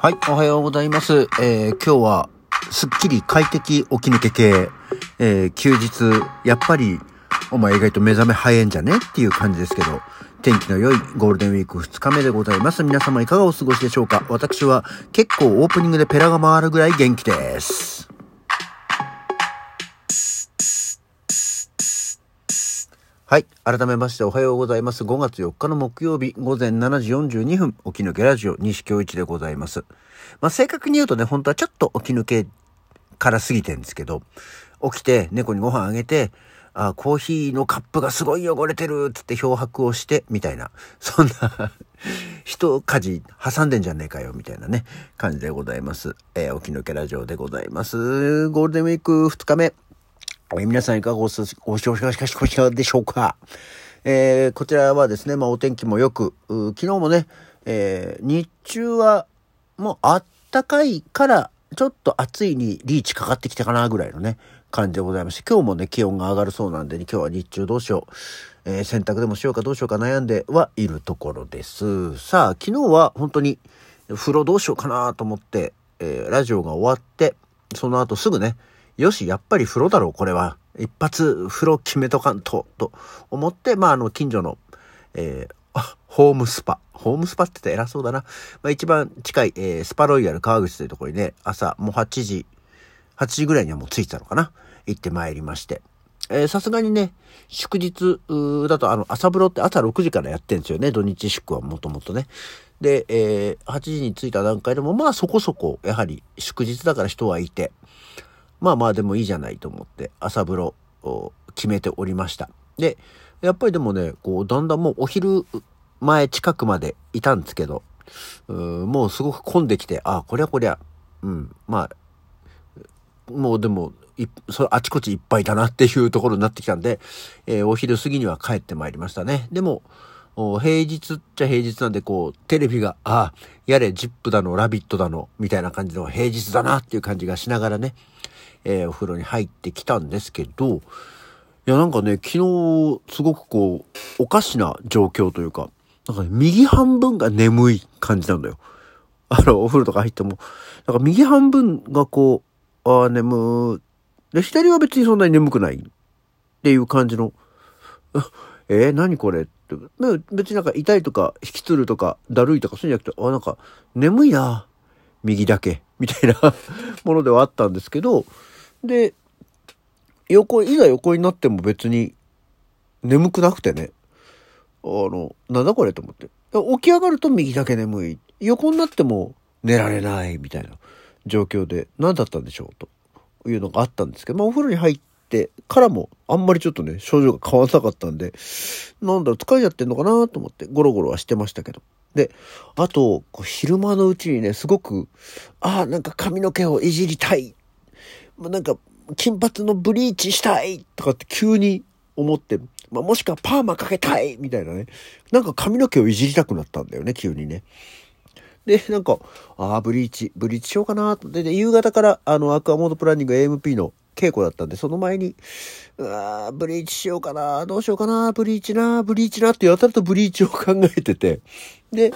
はい、おはようございます。えー、今日は、すっきり快適起き抜け系、えー、休日、やっぱり、お前意外と目覚め早いんじゃねっていう感じですけど、天気の良いゴールデンウィーク2日目でございます。皆様いかがお過ごしでしょうか私は結構オープニングでペラが回るぐらい元気です。はい。改めましておはようございます。5月4日の木曜日午前7時42分、起き抜けラジオ西京一でございます。まあ、正確に言うとね、本当はちょっと起き抜けから過ぎてるんですけど、起きて猫にご飯あげて、あ、コーヒーのカップがすごい汚れてるっつって漂白をして、みたいな。そんな、一家事挟んでんじゃねえかよ、みたいなね、感じでございます。えー、起き抜けラジオでございます。ゴールデンウィーク2日目。え皆さんいかがお過ごしでしょうかえーこちらはですね、まあお天気もよく、昨日もね、えー日中はもうあったかいから、ちょっと暑いにリーチかかってきたかなぐらいのね、感じでございまして、今日もね、気温が上がるそうなんで、ね、今日は日中どうしよう、えー洗濯でもしようかどうしようか悩んではいるところです。さあ、昨日は本当に風呂どうしようかなと思って、えーラジオが終わって、その後すぐね、よし、やっぱり風呂だろう、これは。一発風呂決めとかんと、と思って、まあ、あの、近所の、えーホームスパ。ホームスパって言ったら偉そうだな。まあ、一番近い、えースパロイヤル川口というところにね、朝、もう8時、8時ぐらいにはもう着いてたのかな。行ってまいりまして。えさすがにね、祝日だと、あの、朝風呂って朝6時からやってんですよね。土日祝はもともとね。で、えー8時に着いた段階でも、まあそこそこ、やはり祝日だから人はいて、まあまあでもいいじゃないと思って朝風呂を決めておりました。で、やっぱりでもね、こうだんだんもうお昼前近くまでいたんですけど、うもうすごく混んできて、ああ、こりゃこりゃ、うん、まあ、もうでも、それあちこちいっぱいだなっていうところになってきたんで、えーお昼過ぎには帰ってまいりましたね。でも、平日っちゃ平日なんで、こう、テレビが、ああやれ、ジップだの、ラビットだの、みたいな感じの平日だなっていう感じがしながらね、えーお風呂に入ってきたんですけど、いや、なんかね、昨日、すごくこう、おかしな状況というか、なんかね、右半分が眠い感じなんだよ。あの、お風呂とか入っても、なんか右半分がこう、ああ、眠で、左は別にそんなに眠くないっていう感じの、えー何これって。別になんか痛いとか、引きつるとか、だるいとか、そういうんじゃなくて、あ、なんか、眠いな、右だけ、みたいな ものではあったんですけど、で、横、いざ横になっても別に眠くなくてね、あの、なんだこれと思って。起き上がると右だけ眠い。横になっても寝られないみたいな状況で何だったんでしょうというのがあったんですけど、まあお風呂に入ってからもあんまりちょっとね、症状が変わらなかったんで、なんだろ、疲れちゃってんのかなと思ってゴロゴロはしてましたけど。で、あと、昼間のうちにね、すごく、ああ、なんか髪の毛をいじりたい。なんか、金髪のブリーチしたいとかって急に思って、まあ、もしくはパーマかけたいみたいなね。なんか髪の毛をいじりたくなったんだよね、急にね。で、なんか、ああ、ブリーチ、ブリーチしようかなと。で、で夕方から、あの、アクアモードプランニング AMP の稽古だったんで、その前に、うわブリーチしようかな、どうしようかな、ブリーチな、ブリーチなってやたらとブリーチを考えてて。で、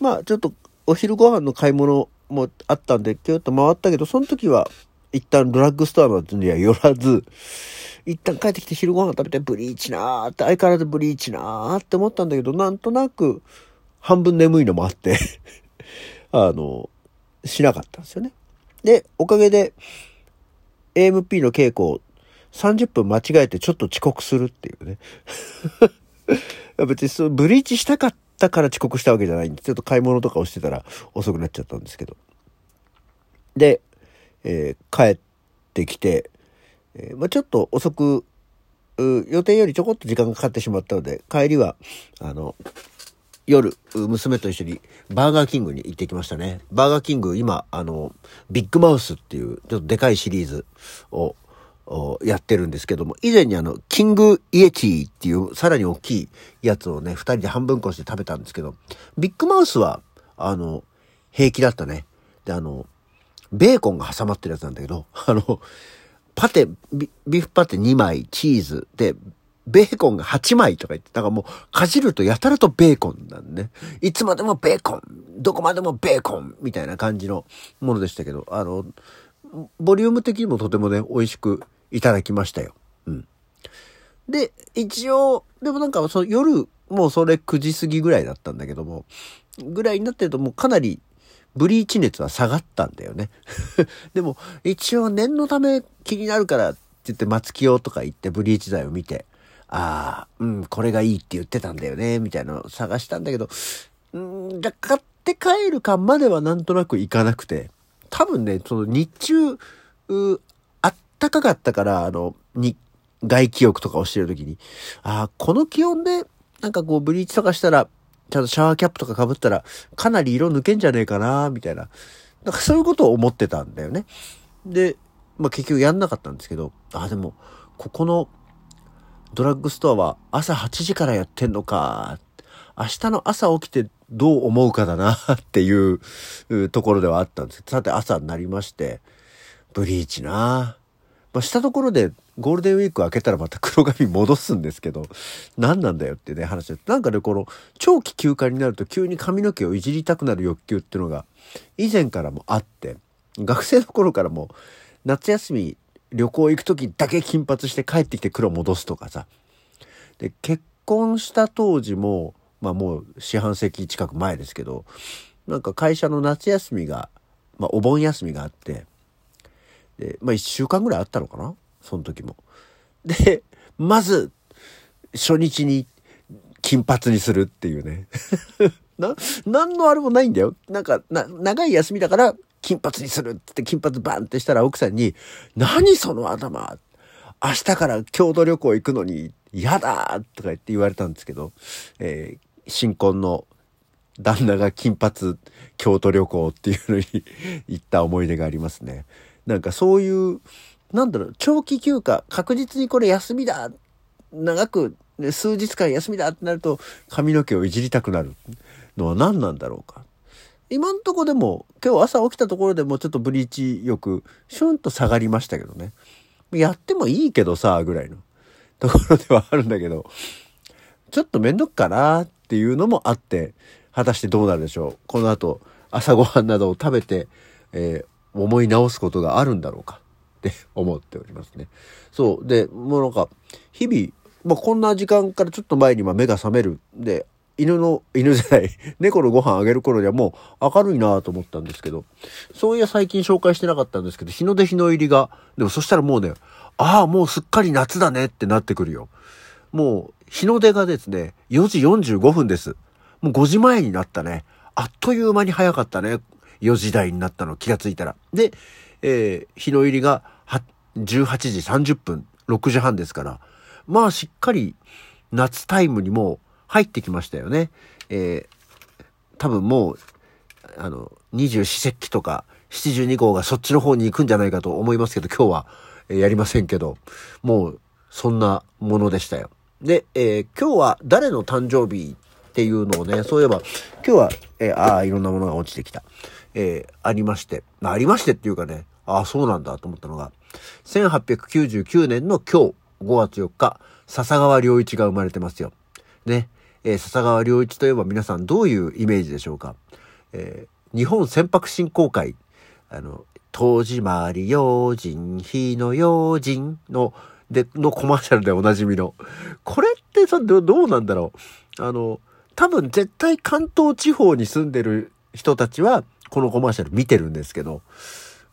まあ、ちょっと、お昼ご飯の買い物もあったんで、キュッと回ったけど、その時は、一旦ドラッグストアのには寄らず、一旦帰ってきて昼ご飯食べてブリーチなーって、相変わらずブリーチなーって思ったんだけど、なんとなく半分眠いのもあって、あの、しなかったんですよね。で、おかげで AMP の稽古を30分間違えてちょっと遅刻するっていうね。別にそう、ブリーチしたかったから遅刻したわけじゃないんで、ちょっと買い物とかをしてたら遅くなっちゃったんですけど。で、えー帰ってきて、えーまあ、ちょっと遅く、予定よりちょこっと時間がかかってしまったので、帰りは、あの、夜、娘と一緒にバーガーキングに行ってきましたね。バーガーキング、今、あの、ビッグマウスっていう、ちょっとでかいシリーズを、やってるんですけども、以前にあの、キングイエティっていう、さらに大きいやつをね、二人で半分こして食べたんですけど、ビッグマウスは、あの、平気だったね。で、あの、ベーコンが挟まってるやつなんだけど、あの、パテ、ビビーフパテ2枚、チーズで、ベーコンが8枚とか言って、だからもう、かじるとやたらとベーコンなんね。いつまでもベーコンどこまでもベーコンみたいな感じのものでしたけど、あの、ボリューム的にもとてもね、美味しくいただきましたよ。うん。で、一応、でもなんか、その夜、もうそれ9時過ぎぐらいだったんだけども、ぐらいになってるともうかなりブリーチ熱は下がったんだよね。でも、一応念のため気になるからって言って松清とか行ってブリーチ剤を見て、ああ、うん、これがいいって言ってたんだよね、みたいなのを探したんだけど、うん、じゃ、買って帰るかまではなんとなくいかなくて、多分ね、その日中、あったかかったから、あの、に、外気浴とかをしてる時に、ああ、この気温で、なんかこう、ブリーチとかしたら、ちゃんとシャワーキャップとか被ったら、かなり色抜けんじゃねえかな、みたいな。なんかそういうことを思ってたんだよね。で、まあ結局やんなかったんですけど、あ、でも、ここのドラッグストアは朝8時からやってんのか。明日の朝起きてどう思うかだな っていうところではあったんですさて朝になりまして、ブリーチなまあ、したところでゴールデンウィーク明けたらまた黒髪戻すんですけど、何なんだよってね話で。なんかね、この長期休暇になると急に髪の毛をいじりたくなる欲求っていうのが以前からもあって、学生の頃からも夏休み旅行行く時だけ金髪して帰ってきて黒戻すとかさ。で、結婚した当時も、まあもう四半世紀近く前ですけど、なんか会社の夏休みが、まあお盆休みがあって、で、まあ1週間ぐらいあったのかな？その時も。で、まず、初日に金髪にするっていうね。な、何のあれもないんだよ。なんか、な、長い休みだから、金髪にするってって金髪バンってしたら奥さんに、何その頭？明日から郷土旅行行くのに嫌だとか言って言われたんですけど、えー、新婚の旦那が金髪京都旅行っていうのに 行った思い出がありますね。なんかそういう、なんだろう、長期休暇、確実にこれ休みだ長く、数日間休みだってなると髪の毛をいじりたくなるのは何なんだろうか。今んとこでも、今日朝起きたところでもちょっとブリーチよく、シュンと下がりましたけどね。やってもいいけどさ、ぐらいのところではあるんだけど、ちょっとめんどくかなっていうのもあって、果たしてどうなるでしょう。この後、朝ごはんなどを食べて、えー、思い直すことがあるんだろうかって 思っておりますね。そう。で、もうなんか、日々、まあ、こんな時間からちょっと前に目が覚める。で、犬の、犬じゃない、猫のご飯あげる頃にはもう明るいなと思ったんですけど、そういや最近紹介してなかったんですけど、日の出日の入りが、でもそしたらもうね、ああ、もうすっかり夏だねってなってくるよ。もう、日の出がですね、4時45分です。もう5時前になったね。あっという間に早かったね。4時台になったの気がついたら。で、えー、日の入りが18時30分、6時半ですから、まあしっかり夏タイムにも入ってきましたよね。えー、多分もう、あの、二十四節気とか七十二号がそっちの方に行くんじゃないかと思いますけど、今日は、やりませんけど、もう、そんなものでしたよ。で、えー、今日は誰の誕生日っていうのをね、そういえば、今日は、えー、ああ、いろんなものが落ちてきた。えー、ありまして、ありましてっていうかね、ああ、そうなんだと思ったのが、1899年の今日、5月4日、笹川良一が生まれてますよ。ね。えー、笹川良一といえば皆さんどういうイメージでしょうか。えー、日本船舶振興会、あの、戸締まり用心、日の用心の、で、のコマーシャルでおなじみの。これってさ、どうなんだろう。あの、多分絶対関東地方に住んでる人たちは、このコマーシャル見てるんですけど、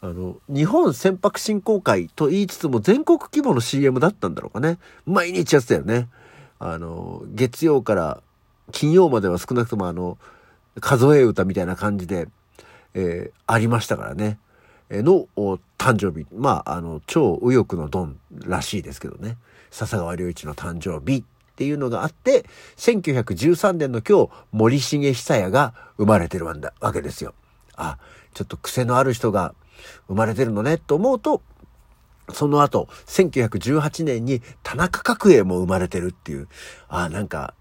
あの、日本船舶振興会と言いつつも全国規模の CM だったんだろうかね。毎日やってたよね。あの、月曜から金曜までは少なくともあの、数え歌みたいな感じで、えー、ありましたからね。えの誕生日。まあ、あの、超右翼のドンらしいですけどね。笹川良一の誕生日っていうのがあって、1913年の今日、森重久彌が生まれてるわけですよ。あ、ちょっと癖のある人が生まれてるのねと思うと、その後、1918年に田中角栄も生まれてるっていう、ああ、なんか、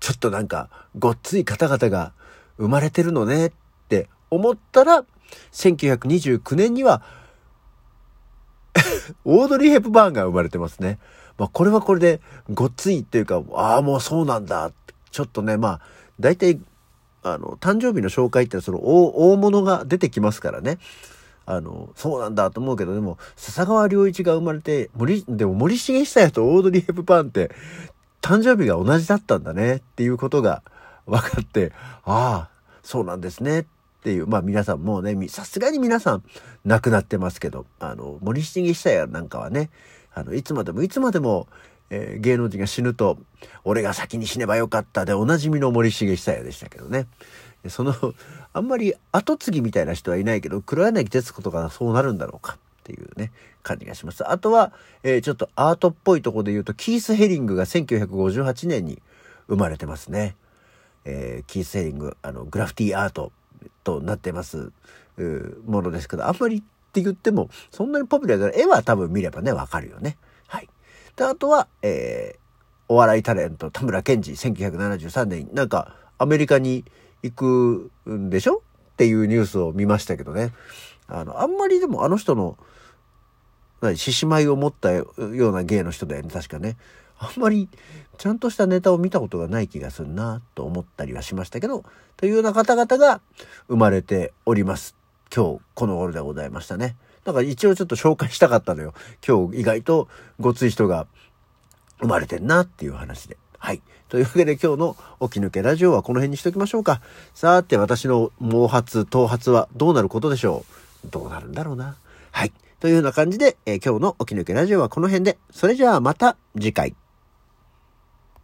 ちょっとなんか、ごっつい方々が生まれてるのねって思ったら、1929年には オードリー・ヘップバーンが生まれてますね。まあ、これはこれでごっついっていうか、ああ、もうそうなんだ。ちょっとね、まあ、大体、あの、誕生日の紹介ってその大、大物が出てきますからね。あの、そうなんだと思うけど、でも、笹川良一が生まれて、森、でも森重久也とオードリー・ヘプパーンって、誕生日が同じだったんだねっていうことが分かって、ああ、そうなんですねっていう、まあ皆さんもうね、さすがに皆さん亡くなってますけど、あの、森重久也なんかはね、あの、いつまでもいつまでも、えー、芸能人が死ぬと、俺が先に死ねばよかったでおなじみの森重久也でしたけどね。その、あんまり後継ぎみたいな人はいないけど、黒柳徹子とかそうなるんだろうかっていうね、感じがします。あとは、えー、ちょっとアートっぽいとこで言うと、キース・ヘリングが1958年に生まれてますね。えー、キース・ヘリング、あの、グラフィティアートとなってます、ものですけど、あんまりって言っても、そんなにポピュラーじゃない絵は多分見ればね、わかるよね。で、あとは、えー、お笑いタレント、田村健二、1973年、なんか、アメリカに行くんでしょ？っていうニュースを見ましたけどね。あの、あんまりでもあの人の、何獅子舞を持ったような芸の人だよね、確かね。あんまりちゃんとしたネタを見たことがない気がするなと思ったりはしましたけど、というような方々が生まれております。今日この頃でございましたね。だから一応ちょっと紹介したかったのよ。今日意外とごつい人が生まれてんなっていう話で。はい。というわけで今日の起き抜けラジオはこの辺にしときましょうか。さて私の毛髪、頭髪はどうなることでしょう？どうなるんだろうな。はい。というような感じで、えー、今日の起き抜けラジオはこの辺で。それじゃあまた次回。